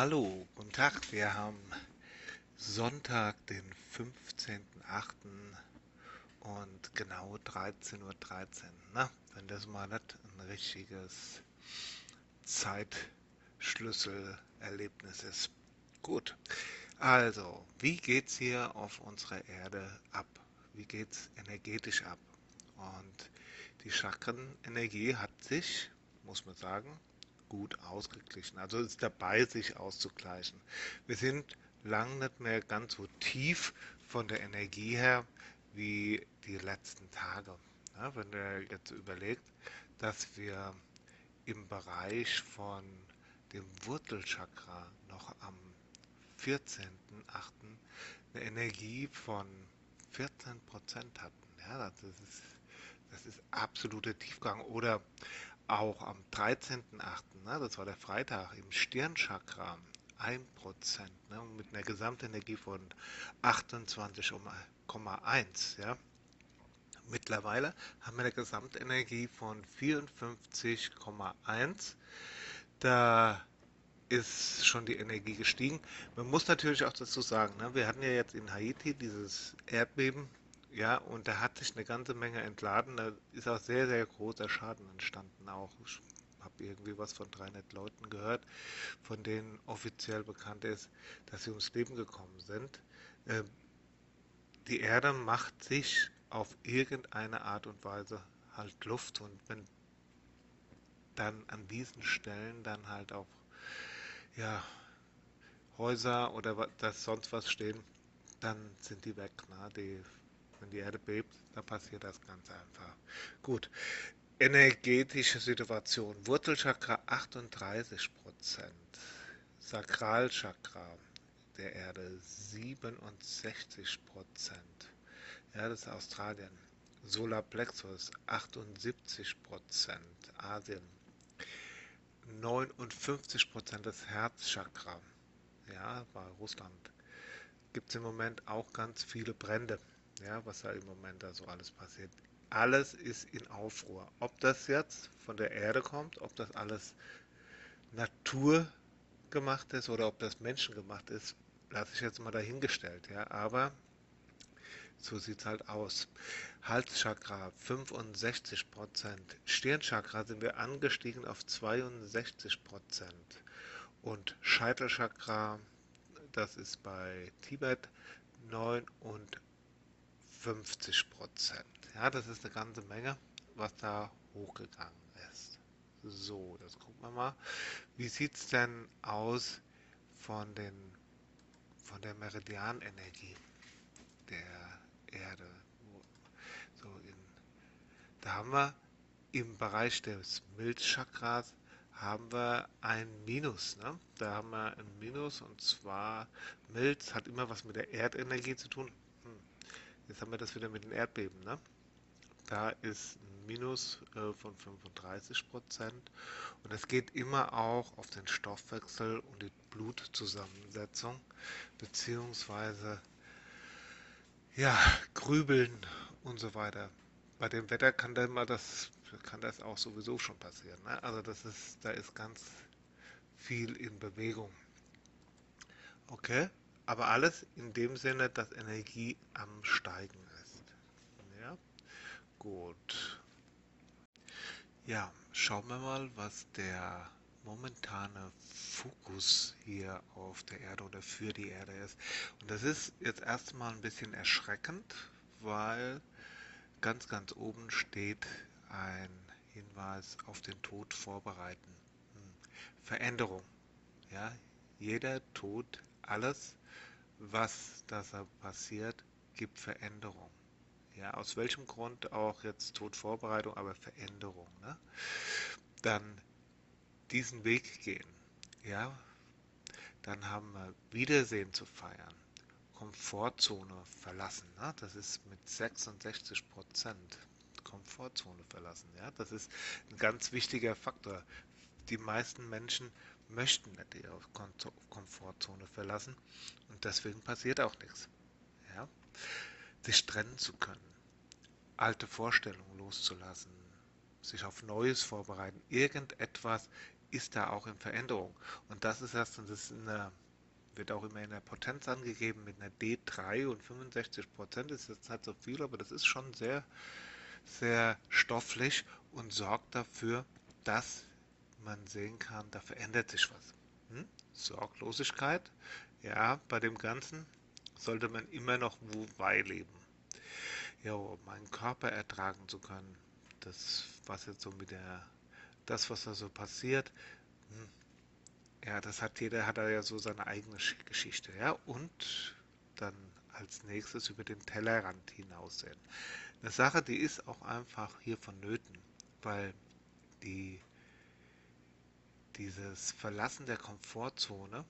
Hallo, guten Tag. Wir haben Sonntag, den 15.08. und genau 13.13 Uhr. 13. Na, wenn das mal nicht ein richtiges Zeitschlüsselerlebnis ist. Gut. Also, wie geht's hier auf unserer Erde ab? Wie geht's energetisch ab? Und die Chakrenenergie hat sich, muss man sagen, gut ausgeglichen. Also ist dabei, sich auszugleichen. Wir sind lang nicht mehr ganz so tief von der Energie her wie die letzten Tage. Ja, wenn ihr jetzt überlegt, dass wir im Bereich von dem Wurzelchakra noch am 14.8. eine Energie von 14% hatten. Ja, das ist, das ist absoluter Tiefgang. Oder auch am 13.8., ne, das war der Freitag, im Stirnchakra 1%, ne, mit einer Gesamtenergie von 28,1. Ja. Mittlerweile haben wir eine Gesamtenergie von 54,1. Da ist schon die Energie gestiegen. Man muss natürlich auch dazu sagen, ne, wir hatten ja jetzt in Haiti dieses Erdbeben ja, und da hat sich eine ganze Menge entladen. Da ist auch sehr, sehr großer Schaden entstanden. Auch ich habe irgendwie was von 300 Leuten gehört, von denen offiziell bekannt ist, dass sie ums Leben gekommen sind. Ähm, die Erde macht sich auf irgendeine Art und Weise halt Luft und wenn dann an diesen Stellen dann halt auch ja, Häuser oder das sonst was stehen, dann sind die weg. Ne? Die wenn die Erde bebt, dann passiert das ganz einfach. Gut. Energetische Situation. Wurzelchakra 38% Sakralchakra der Erde 67% Ja, das ist Australien. Solarplexus 78% Asien. 59% das Herzchakra. Ja, bei Russland gibt es im Moment auch ganz viele Brände ja, was da im Moment da so alles passiert. Alles ist in Aufruhr. Ob das jetzt von der Erde kommt, ob das alles Natur gemacht ist oder ob das Menschen gemacht ist, lasse ich jetzt mal dahingestellt. Ja, aber so sieht es halt aus. Halschakra 65%. Stirnchakra sind wir angestiegen auf 62%. Und Scheitelchakra, das ist bei Tibet 9 und 50 Prozent. Ja, das ist eine ganze Menge, was da hochgegangen ist. So, das gucken wir mal. Wie sieht es denn aus von, den, von der Meridianenergie der Erde? So in, da haben wir im Bereich des Milzchakras haben wir ein Minus. Ne? Da haben wir ein Minus und zwar Milz hat immer was mit der Erdenergie zu tun. Jetzt haben wir das wieder mit den Erdbeben. Ne? Da ist ein Minus äh, von 35 Prozent. Und es geht immer auch auf den Stoffwechsel und die Blutzusammensetzung, beziehungsweise ja, Grübeln und so weiter. Bei dem Wetter kann dann mal das, kann das auch sowieso schon passieren. Ne? Also das ist, da ist ganz viel in Bewegung. Okay? Aber alles in dem Sinne, dass Energie am Steigen ist. Ja, gut. Ja, schauen wir mal, was der momentane Fokus hier auf der Erde oder für die Erde ist. Und das ist jetzt erstmal ein bisschen erschreckend, weil ganz, ganz oben steht ein Hinweis auf den Tod vorbereiten. Hm. Veränderung. Ja, jeder Tod, alles was da passiert, gibt Veränderung. Ja, aus welchem Grund auch jetzt Todvorbereitung, aber Veränderung. Ne? Dann diesen Weg gehen. Ja, dann haben wir Wiedersehen zu feiern. Komfortzone verlassen. Ne? Das ist mit 66 Prozent. Komfortzone verlassen. Ja, das ist ein ganz wichtiger Faktor. Die meisten Menschen möchten nicht ihre Komfortzone verlassen und deswegen passiert auch nichts. Ja? Sich trennen zu können, alte Vorstellungen loszulassen, sich auf Neues vorbereiten, irgendetwas ist da auch in Veränderung. Und das ist das ist eine, wird auch immer in der Potenz angegeben mit einer D3 und 65 Prozent. Das ist jetzt nicht so viel, aber das ist schon sehr, sehr stofflich und sorgt dafür, dass man sehen kann, da verändert sich was. Hm? Sorglosigkeit, ja, bei dem Ganzen sollte man immer noch Wu-Wei leben. Ja, um meinen Körper ertragen zu können. Das, was jetzt so mit der, das, was da so passiert, hm, ja, das hat jeder, hat er ja so seine eigene Geschichte, ja, und dann als nächstes über den Tellerrand hinaussehen. Eine Sache, die ist auch einfach hier vonnöten, weil die, dieses Verlassen der Komfortzone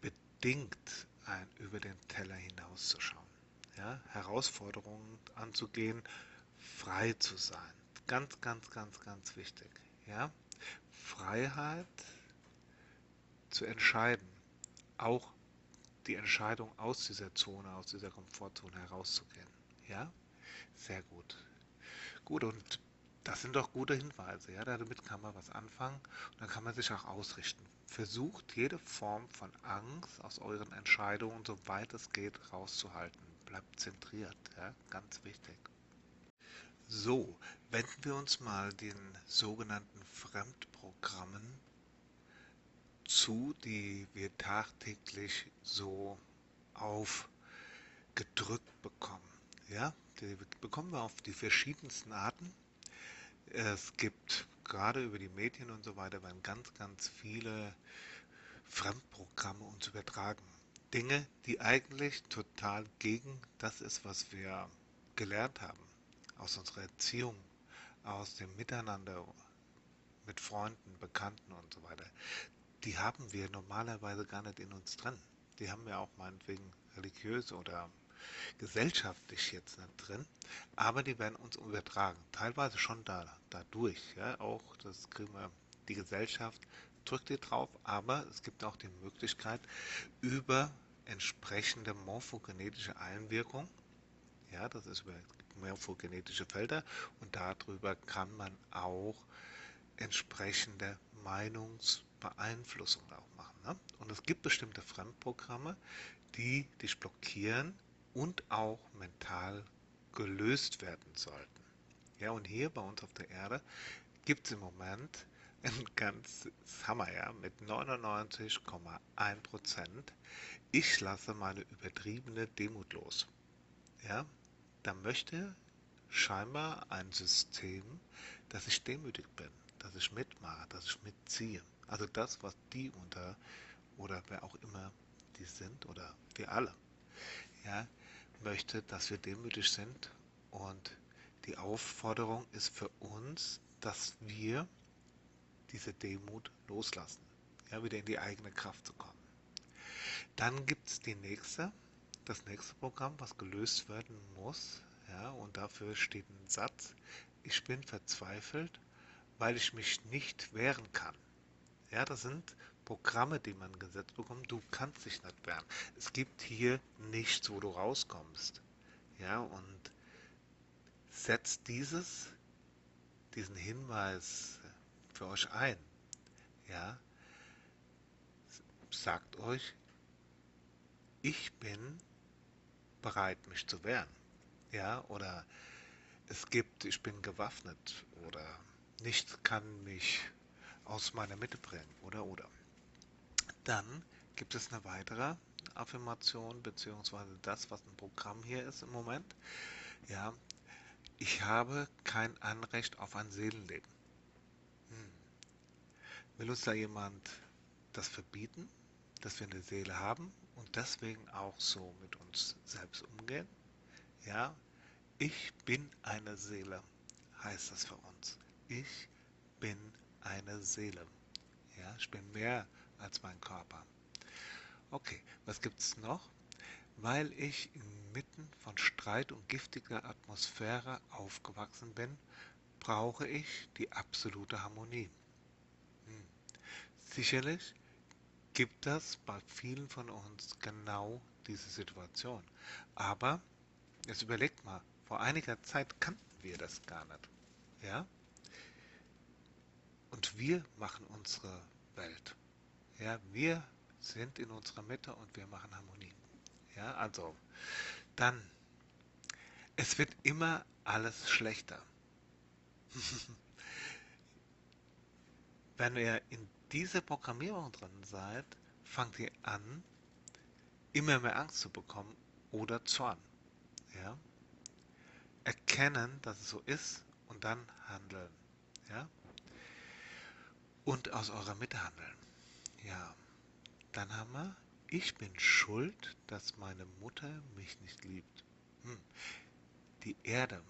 bedingt ein, über den Teller hinauszuschauen, ja, Herausforderungen anzugehen, frei zu sein. Ganz, ganz, ganz, ganz wichtig. Ja? Freiheit zu entscheiden, auch die Entscheidung aus dieser Zone, aus dieser Komfortzone herauszugehen. Ja, sehr gut. Gut, und das sind doch gute Hinweise. Ja, damit kann man was anfangen und dann kann man sich auch ausrichten. Versucht jede Form von Angst aus euren Entscheidungen, soweit es geht, rauszuhalten. Bleibt zentriert. Ja, ganz wichtig. So, wenden wir uns mal den sogenannten Fremdprogrammen zu, die wir tagtäglich so aufgedrückt bekommen. Ja, die bekommen wir auf die verschiedensten Arten. Es gibt gerade über die Medien und so weiter werden ganz, ganz viele Fremdprogramme uns übertragen. Dinge, die eigentlich total gegen das ist, was wir gelernt haben aus unserer Erziehung, aus dem Miteinander mit Freunden, Bekannten und so weiter, die haben wir normalerweise gar nicht in uns drin. Die haben wir auch meinetwegen religiös oder gesellschaftlich jetzt nicht drin, aber die werden uns übertragen. Teilweise schon da, dadurch. Ja, auch das kriegen wir, die Gesellschaft drückt die drauf, aber es gibt auch die Möglichkeit über entsprechende morphogenetische Einwirkung, ja, das ist über morphogenetische Felder und darüber kann man auch entsprechende Meinungsbeeinflussung auch machen. Ne? Und es gibt bestimmte Fremdprogramme, die dich blockieren und auch mental gelöst werden sollten. Ja, und hier bei uns auf der Erde gibt es im Moment ein ganz Hammer, ja, mit 99,1 Prozent. Ich lasse meine übertriebene Demut los. Ja, da möchte scheinbar ein System, dass ich demütig bin, dass ich mitmache, dass ich mitziehe. Also das, was die unter oder wer auch immer die sind oder wir alle, ja, möchte, dass wir demütig sind und die Aufforderung ist für uns, dass wir diese Demut loslassen, ja, wieder in die eigene Kraft zu kommen. Dann gibt es die nächste, das nächste Programm, was gelöst werden muss, ja, und dafür steht ein Satz, ich bin verzweifelt, weil ich mich nicht wehren kann. Ja, das sind Programme, die man gesetzt bekommt. Du kannst dich nicht wehren. Es gibt hier nichts, wo du rauskommst. Ja, und setzt dieses, diesen Hinweis für euch ein. Ja, sagt euch, ich bin bereit, mich zu wehren. Ja, oder es gibt, ich bin gewaffnet oder nichts kann mich aus meiner Mitte bringen oder oder. Dann gibt es eine weitere Affirmation beziehungsweise das, was ein Programm hier ist im Moment. Ja, ich habe kein Anrecht auf ein Seelenleben. Hm. Will uns da jemand das verbieten, dass wir eine Seele haben? und deswegen auch so mit uns selbst umgehen. Ja, ich bin eine Seele, heißt das für uns. Ich bin eine Seele. Ja, ich bin mehr als mein Körper. Okay, was gibt es noch? Weil ich inmitten von Streit und giftiger Atmosphäre aufgewachsen bin, brauche ich die absolute Harmonie. Hm. Sicherlich gibt es bei vielen von uns genau diese Situation. Aber jetzt überlegt mal, vor einiger Zeit kannten wir das gar nicht. Ja? und wir machen unsere Welt. Ja, wir sind in unserer Mitte und wir machen Harmonie. Ja, also dann, es wird immer alles schlechter. Wenn ihr in dieser Programmierung drin seid, fangt ihr an, immer mehr Angst zu bekommen oder Zorn. Ja? Erkennen, dass es so ist und dann handeln. Ja? Und aus eurer Mitte handeln. Ja. Dann haben wir, ich bin schuld, dass meine Mutter mich nicht liebt. Hm. Die Erde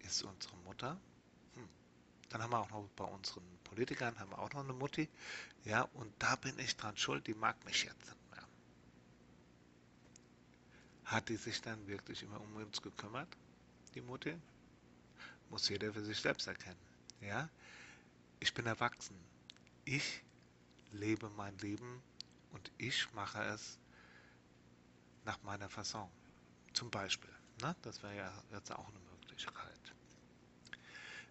ist unsere Mutter. Hm. Dann haben wir auch noch bei unseren Politikern haben wir auch noch eine Mutti. Ja, und da bin ich dran schuld, die mag mich jetzt nicht mehr. Hat die sich dann wirklich immer um uns gekümmert, die Mutti? Muss jeder für sich selbst erkennen. Ja, ich bin erwachsen. Ich lebe mein Leben und ich mache es nach meiner Fasson. Zum Beispiel. Ne? Das wäre ja jetzt auch eine Möglichkeit.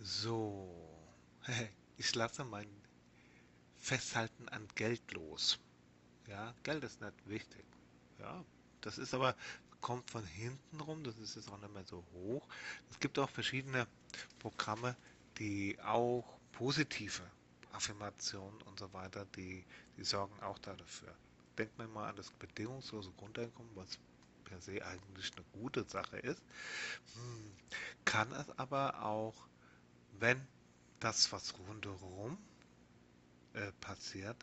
So, ich lasse mein Festhalten an Geld los. Ja, Geld ist nicht wichtig. Ja, das ist aber kommt von hinten rum, das ist jetzt auch nicht mehr so hoch. Es gibt auch verschiedene Programme, die auch positive Affirmationen und so weiter, die, die sorgen auch dafür. Denkt man mal an das bedingungslose Grundeinkommen, was per se eigentlich eine gute Sache ist, hm, kann es aber auch, wenn das, was rundherum äh, passiert,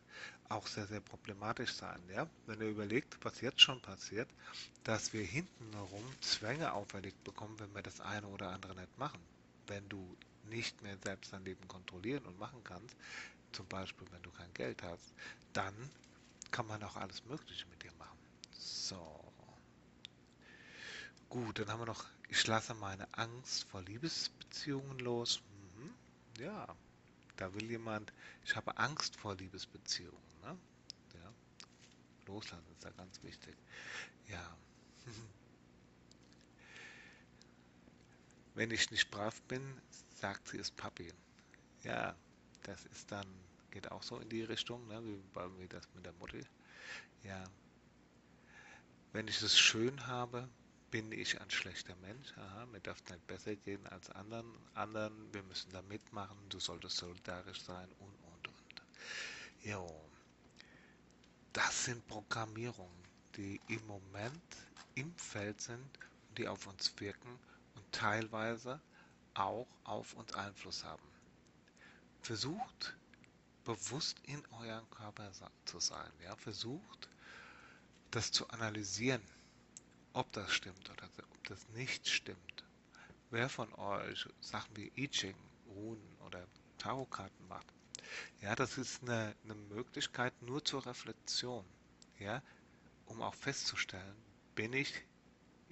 auch sehr, sehr problematisch sein. Ja? Wenn ihr überlegt, was jetzt schon passiert, dass wir hintenherum Zwänge auferlegt bekommen, wenn wir das eine oder andere nicht machen. Wenn du nicht mehr selbst dein Leben kontrollieren und machen kannst, zum Beispiel wenn du kein Geld hast, dann kann man auch alles Mögliche mit dir machen. So. Gut, dann haben wir noch, ich lasse meine Angst vor Liebesbeziehungen los. Mhm. Ja, da will jemand, ich habe Angst vor Liebesbeziehungen. Ne? Ja. Loslassen ist da ganz wichtig. Ja. Wenn ich nicht brav bin, sagt sie es Papi. Ja, das ist dann, geht auch so in die Richtung, ne, wie, wie das mit der Mutter. Ja. Wenn ich es schön habe, bin ich ein schlechter Mensch. Aha, mir darf nicht besser gehen als anderen. anderen. Wir müssen da mitmachen. Du solltest solidarisch sein und, und, und. Jo. Das sind Programmierungen, die im Moment im Feld sind und die auf uns wirken und teilweise auch auf uns Einfluss haben. Versucht bewusst in eurem Körper zu sein. Ja? Versucht das zu analysieren, ob das stimmt oder ob das nicht stimmt. Wer von euch Sachen wie I Ching, Runen oder Tarotkarten macht, ja, das ist eine, eine Möglichkeit nur zur Reflexion, ja, um auch festzustellen, bin ich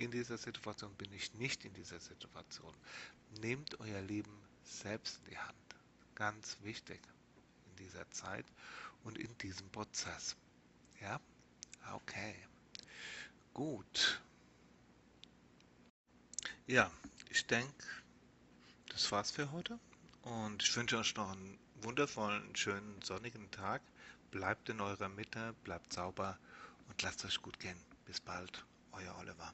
in dieser Situation, bin ich nicht in dieser Situation. Nehmt euer Leben selbst in die Hand. Ganz wichtig in dieser Zeit und in diesem Prozess. Ja? Okay. Gut. Ja, ich denke, das war's für heute. Und ich wünsche euch noch einen wundervollen, schönen, sonnigen Tag. Bleibt in eurer Mitte, bleibt sauber und lasst euch gut gehen. Bis bald, euer Oliver.